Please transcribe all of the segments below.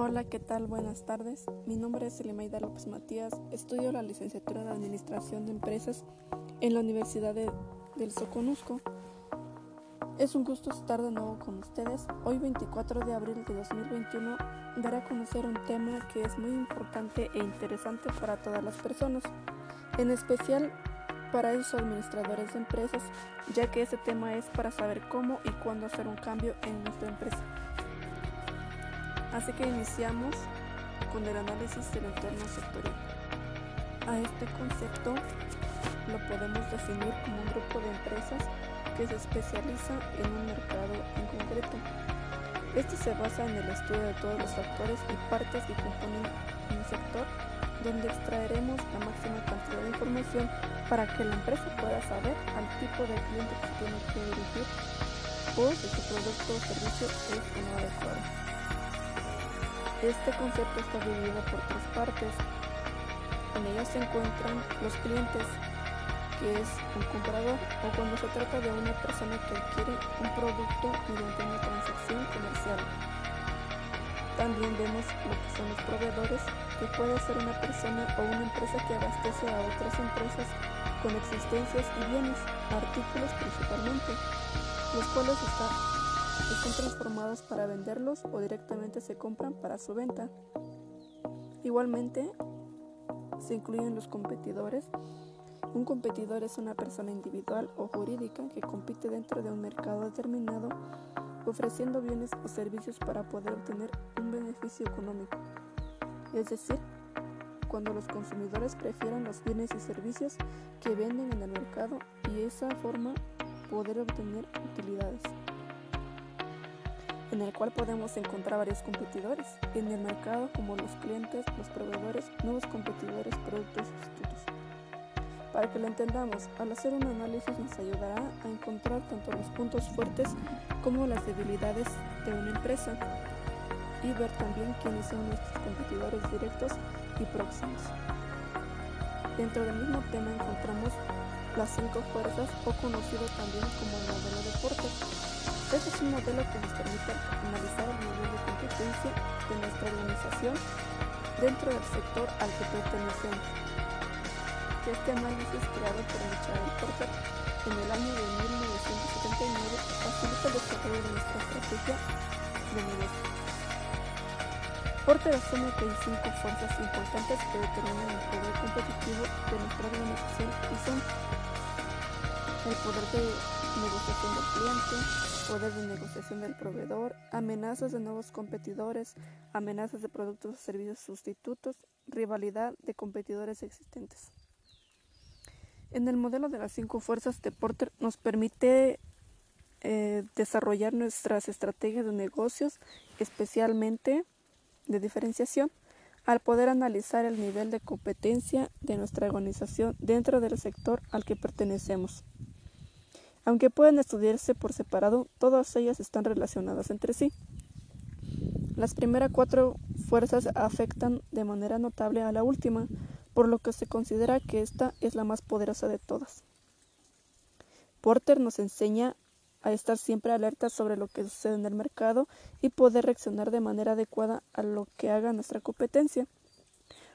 Hola, ¿qué tal? Buenas tardes. Mi nombre es Elimaida López Matías. Estudio la licenciatura de Administración de Empresas en la Universidad de, del Soconusco. Es un gusto estar de nuevo con ustedes. Hoy 24 de abril de 2021 daré a conocer un tema que es muy importante e interesante para todas las personas, en especial para esos administradores de empresas, ya que ese tema es para saber cómo y cuándo hacer un cambio en nuestra empresa. Así que iniciamos con el análisis del entorno sectorial. A este concepto lo podemos definir como un grupo de empresas que se especializa en un mercado en concreto. Este se basa en el estudio de todos los factores y partes que componen un sector donde extraeremos la máxima cantidad de información para que la empresa pueda saber al tipo de cliente que tiene que dirigir o si su producto o servicio es o no adecuado. Este concepto está dividido por tres partes. En ellas se encuentran los clientes, que es un comprador, o cuando se trata de una persona que adquiere un producto mediante una transacción comercial. También vemos lo que son los proveedores, que puede ser una persona o una empresa que abastece a otras empresas con existencias y bienes, artículos principalmente, los cuales están transformados para venderlos o directamente se compran para su venta. Igualmente, se incluyen los competidores. Un competidor es una persona individual o jurídica que compite dentro de un mercado determinado ofreciendo bienes o servicios para poder obtener un beneficio económico. Es decir, cuando los consumidores prefieren los bienes y servicios que venden en el mercado y esa forma poder obtener utilidades en el cual podemos encontrar varios competidores en el mercado como los clientes, los proveedores, nuevos competidores, productos sustitutos. Para que lo entendamos, al hacer un análisis nos ayudará a encontrar tanto los puntos fuertes como las debilidades de una empresa y ver también quiénes son nuestros competidores directos y próximos. Dentro del mismo tema encontramos las cinco fuerzas o conocido también como el modelo de Porter este es un modelo que nos permite analizar el nivel de competencia de nuestra organización dentro del sector al que pertenecemos. Este análisis creado por Michael Porter en el año de 1979 facilita el desarrollo de nuestra estrategia de negocio. Porter asume que hay cinco fuerzas importantes que determinan el poder competitivo de nuestra organización y son el poder de negociación del cliente, poder de negociación del proveedor, amenazas de nuevos competidores, amenazas de productos o servicios sustitutos, rivalidad de competidores existentes. En el modelo de las cinco fuerzas de Porter nos permite eh, desarrollar nuestras estrategias de negocios, especialmente de diferenciación, al poder analizar el nivel de competencia de nuestra organización dentro del sector al que pertenecemos. Aunque pueden estudiarse por separado, todas ellas están relacionadas entre sí. Las primeras cuatro fuerzas afectan de manera notable a la última, por lo que se considera que esta es la más poderosa de todas. Porter nos enseña a estar siempre alerta sobre lo que sucede en el mercado y poder reaccionar de manera adecuada a lo que haga nuestra competencia.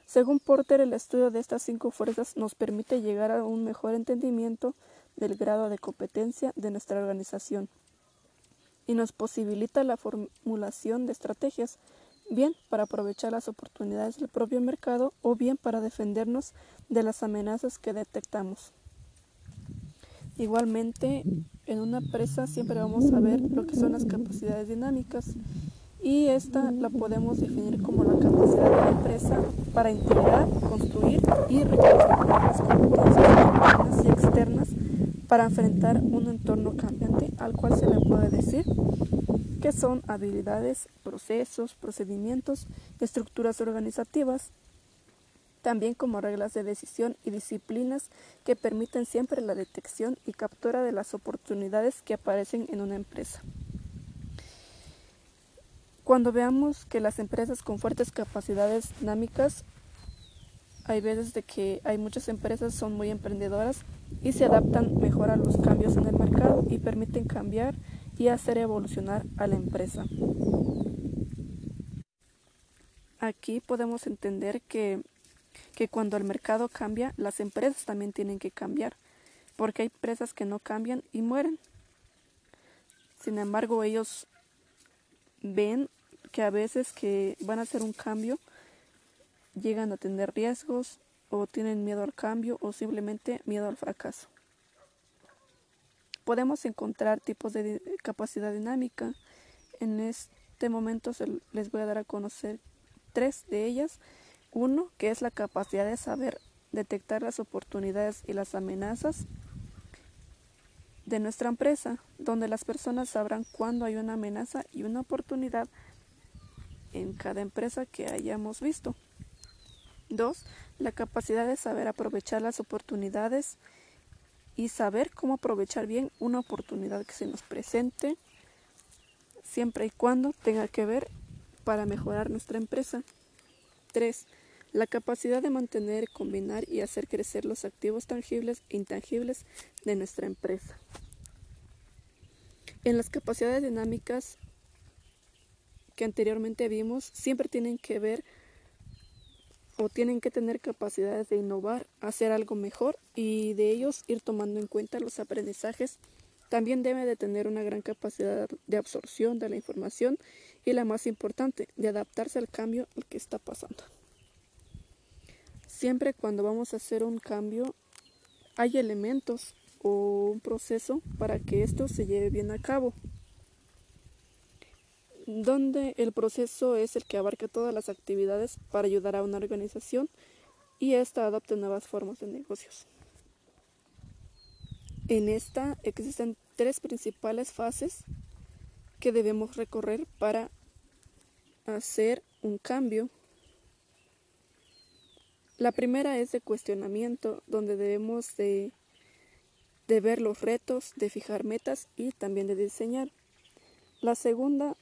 Según Porter, el estudio de estas cinco fuerzas nos permite llegar a un mejor entendimiento del grado de competencia de nuestra organización y nos posibilita la formulación de estrategias, bien para aprovechar las oportunidades del propio mercado o bien para defendernos de las amenazas que detectamos. Igualmente, en una empresa siempre vamos a ver lo que son las capacidades dinámicas y esta la podemos definir como la capacidad de la empresa para integrar, construir y reconstruir las competencias internas y externas para enfrentar un entorno cambiante al cual se le puede decir que son habilidades, procesos, procedimientos, estructuras organizativas, también como reglas de decisión y disciplinas que permiten siempre la detección y captura de las oportunidades que aparecen en una empresa. Cuando veamos que las empresas con fuertes capacidades dinámicas, hay veces de que hay muchas empresas son muy emprendedoras y se adaptan mejor a los cambios en el mercado y permiten cambiar y hacer evolucionar a la empresa. Aquí podemos entender que, que cuando el mercado cambia, las empresas también tienen que cambiar, porque hay empresas que no cambian y mueren. Sin embargo, ellos ven que a veces que van a hacer un cambio, llegan a tener riesgos o tienen miedo al cambio o simplemente miedo al fracaso. Podemos encontrar tipos de capacidad dinámica. En este momento les voy a dar a conocer tres de ellas. Uno, que es la capacidad de saber detectar las oportunidades y las amenazas de nuestra empresa, donde las personas sabrán cuándo hay una amenaza y una oportunidad en cada empresa que hayamos visto. Dos, la capacidad de saber aprovechar las oportunidades y saber cómo aprovechar bien una oportunidad que se nos presente, siempre y cuando tenga que ver para mejorar nuestra empresa. 3. La capacidad de mantener, combinar y hacer crecer los activos tangibles e intangibles de nuestra empresa. En las capacidades dinámicas que anteriormente vimos, siempre tienen que ver o tienen que tener capacidades de innovar, hacer algo mejor y de ellos ir tomando en cuenta los aprendizajes. También debe de tener una gran capacidad de absorción de la información y la más importante, de adaptarse al cambio al que está pasando. Siempre cuando vamos a hacer un cambio hay elementos o un proceso para que esto se lleve bien a cabo donde el proceso es el que abarca todas las actividades para ayudar a una organización y ésta adopte nuevas formas de negocios. En esta existen tres principales fases que debemos recorrer para hacer un cambio. La primera es de cuestionamiento, donde debemos de, de ver los retos, de fijar metas y también de diseñar. La segunda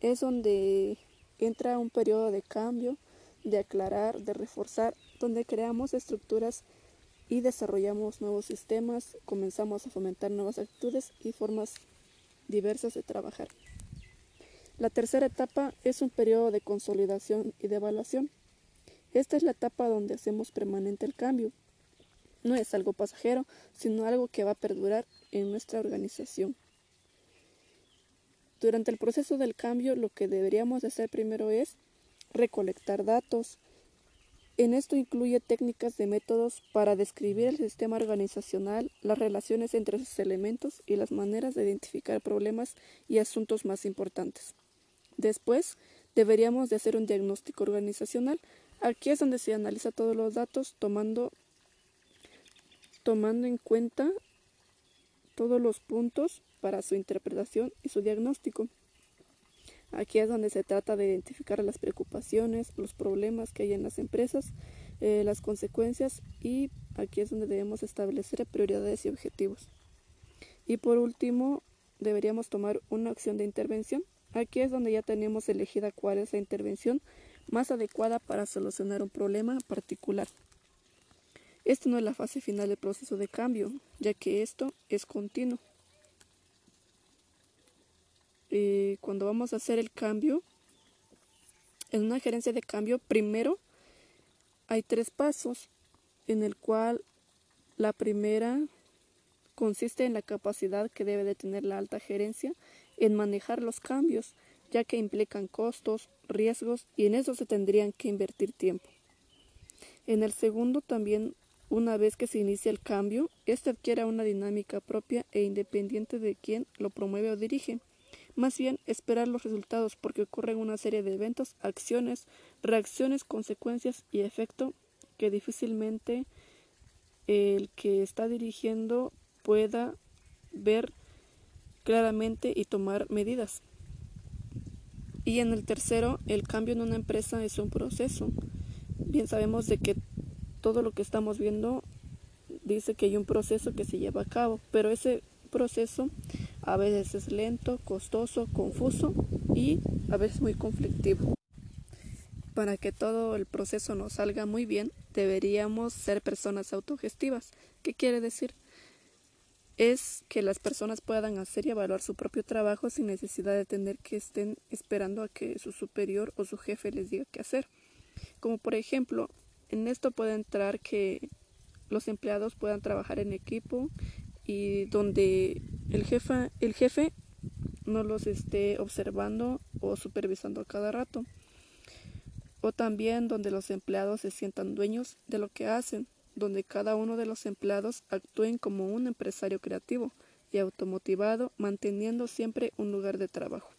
es donde entra un periodo de cambio, de aclarar, de reforzar, donde creamos estructuras y desarrollamos nuevos sistemas, comenzamos a fomentar nuevas actitudes y formas diversas de trabajar. La tercera etapa es un periodo de consolidación y de evaluación. Esta es la etapa donde hacemos permanente el cambio. No es algo pasajero, sino algo que va a perdurar en nuestra organización. Durante el proceso del cambio lo que deberíamos hacer primero es recolectar datos. En esto incluye técnicas de métodos para describir el sistema organizacional, las relaciones entre sus elementos y las maneras de identificar problemas y asuntos más importantes. Después, deberíamos de hacer un diagnóstico organizacional. Aquí es donde se analiza todos los datos tomando, tomando en cuenta todos los puntos para su interpretación y su diagnóstico. Aquí es donde se trata de identificar las preocupaciones, los problemas que hay en las empresas, eh, las consecuencias y aquí es donde debemos establecer prioridades y objetivos. Y por último, deberíamos tomar una acción de intervención. Aquí es donde ya tenemos elegida cuál es la intervención más adecuada para solucionar un problema particular. Esta no es la fase final del proceso de cambio, ya que esto es continuo. Eh, cuando vamos a hacer el cambio, en una gerencia de cambio, primero hay tres pasos, en el cual la primera consiste en la capacidad que debe de tener la alta gerencia en manejar los cambios, ya que implican costos, riesgos y en eso se tendrían que invertir tiempo. En el segundo también, una vez que se inicia el cambio, este adquiere una dinámica propia e independiente de quien lo promueve o dirige más bien esperar los resultados porque ocurren una serie de eventos, acciones, reacciones, consecuencias y efecto que difícilmente el que está dirigiendo pueda ver claramente y tomar medidas. Y en el tercero, el cambio en una empresa es un proceso. Bien sabemos de que todo lo que estamos viendo dice que hay un proceso que se lleva a cabo, pero ese proceso a veces es lento, costoso, confuso y a veces muy conflictivo. Para que todo el proceso nos salga muy bien, deberíamos ser personas autogestivas. ¿Qué quiere decir? es que las personas puedan hacer y evaluar su propio trabajo sin necesidad de tener que estén esperando a que su superior o su jefe les diga qué hacer. Como por ejemplo, en esto puede entrar que los empleados puedan trabajar en equipo y donde el jefe, el jefe no los esté observando o supervisando a cada rato. O también donde los empleados se sientan dueños de lo que hacen, donde cada uno de los empleados actúen como un empresario creativo y automotivado, manteniendo siempre un lugar de trabajo.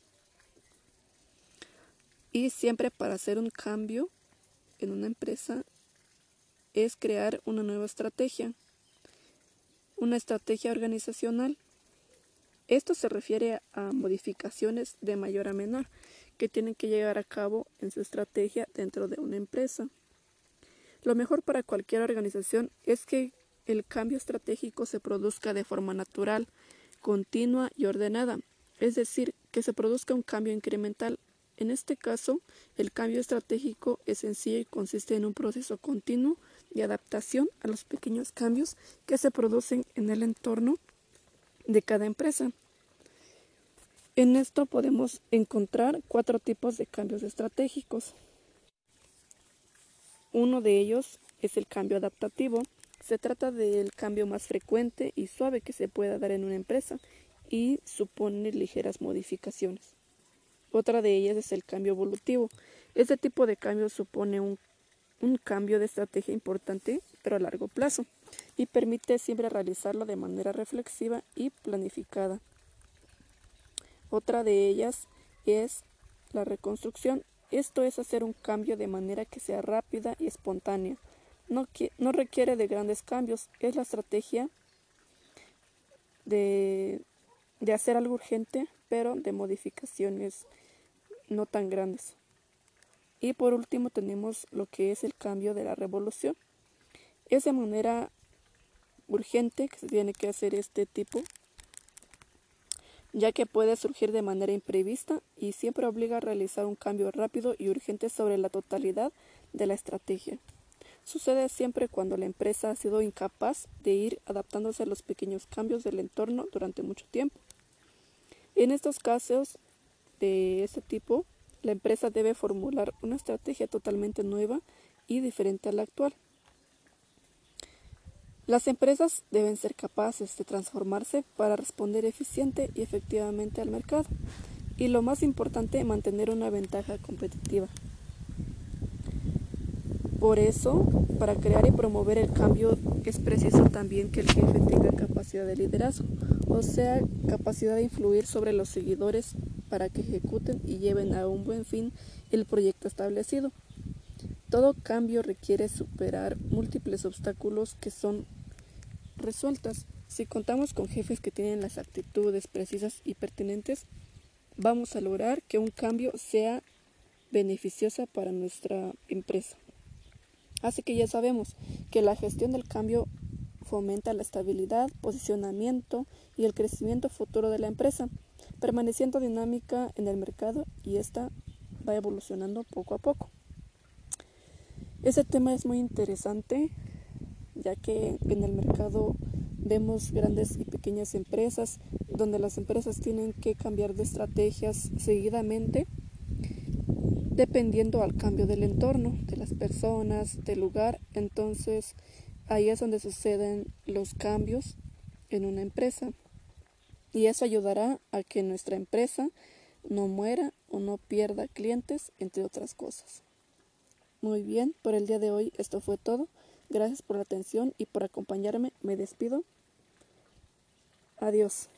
Y siempre para hacer un cambio en una empresa es crear una nueva estrategia, una estrategia organizacional. Esto se refiere a modificaciones de mayor a menor que tienen que llegar a cabo en su estrategia dentro de una empresa. Lo mejor para cualquier organización es que el cambio estratégico se produzca de forma natural, continua y ordenada, es decir, que se produzca un cambio incremental en este caso, el cambio estratégico es sencillo y consiste en un proceso continuo de adaptación a los pequeños cambios que se producen en el entorno de cada empresa. En esto podemos encontrar cuatro tipos de cambios estratégicos. Uno de ellos es el cambio adaptativo. Se trata del cambio más frecuente y suave que se pueda dar en una empresa y supone ligeras modificaciones. Otra de ellas es el cambio evolutivo. Este tipo de cambio supone un, cambio de estrategia importante, pero a largo plazo, y permite siempre realizarlo de manera reflexiva y planificada. Otra de ellas es la reconstrucción. Esto es hacer un cambio de manera que sea rápida y espontánea. No, no requiere de grandes cambios. Es la estrategia de, de hacer algo urgente, pero de modificaciones no tan grandes. Y por último tenemos lo que es el cambio de la revolución. Es de manera urgente que se tiene que hacer este tipo, ya que puede surgir de manera imprevista y siempre obliga a realizar un cambio rápido y urgente sobre la totalidad de la estrategia. Sucede siempre cuando la empresa ha sido incapaz de ir adaptándose a los pequeños cambios del entorno durante mucho tiempo. En estos casos, de ese tipo, la empresa debe formular una estrategia totalmente nueva y diferente a la actual. Las empresas deben ser capaces de transformarse para responder eficiente y efectivamente al mercado y lo más importante, mantener una ventaja competitiva. Por eso, para crear y promover el cambio es preciso también que el jefe tenga capacidad de liderazgo, o sea, capacidad de influir sobre los seguidores para que ejecuten y lleven a un buen fin el proyecto establecido. Todo cambio requiere superar múltiples obstáculos que son resueltas. Si contamos con jefes que tienen las actitudes precisas y pertinentes, vamos a lograr que un cambio sea beneficiosa para nuestra empresa. Así que ya sabemos que la gestión del cambio fomenta la estabilidad, posicionamiento y el crecimiento futuro de la empresa permaneciendo dinámica en el mercado y esta va evolucionando poco a poco. Ese tema es muy interesante ya que en el mercado vemos grandes y pequeñas empresas donde las empresas tienen que cambiar de estrategias seguidamente dependiendo al cambio del entorno, de las personas, del lugar. Entonces ahí es donde suceden los cambios en una empresa y eso ayudará a que nuestra empresa no muera o no pierda clientes, entre otras cosas. Muy bien, por el día de hoy esto fue todo. Gracias por la atención y por acompañarme. Me despido. Adiós.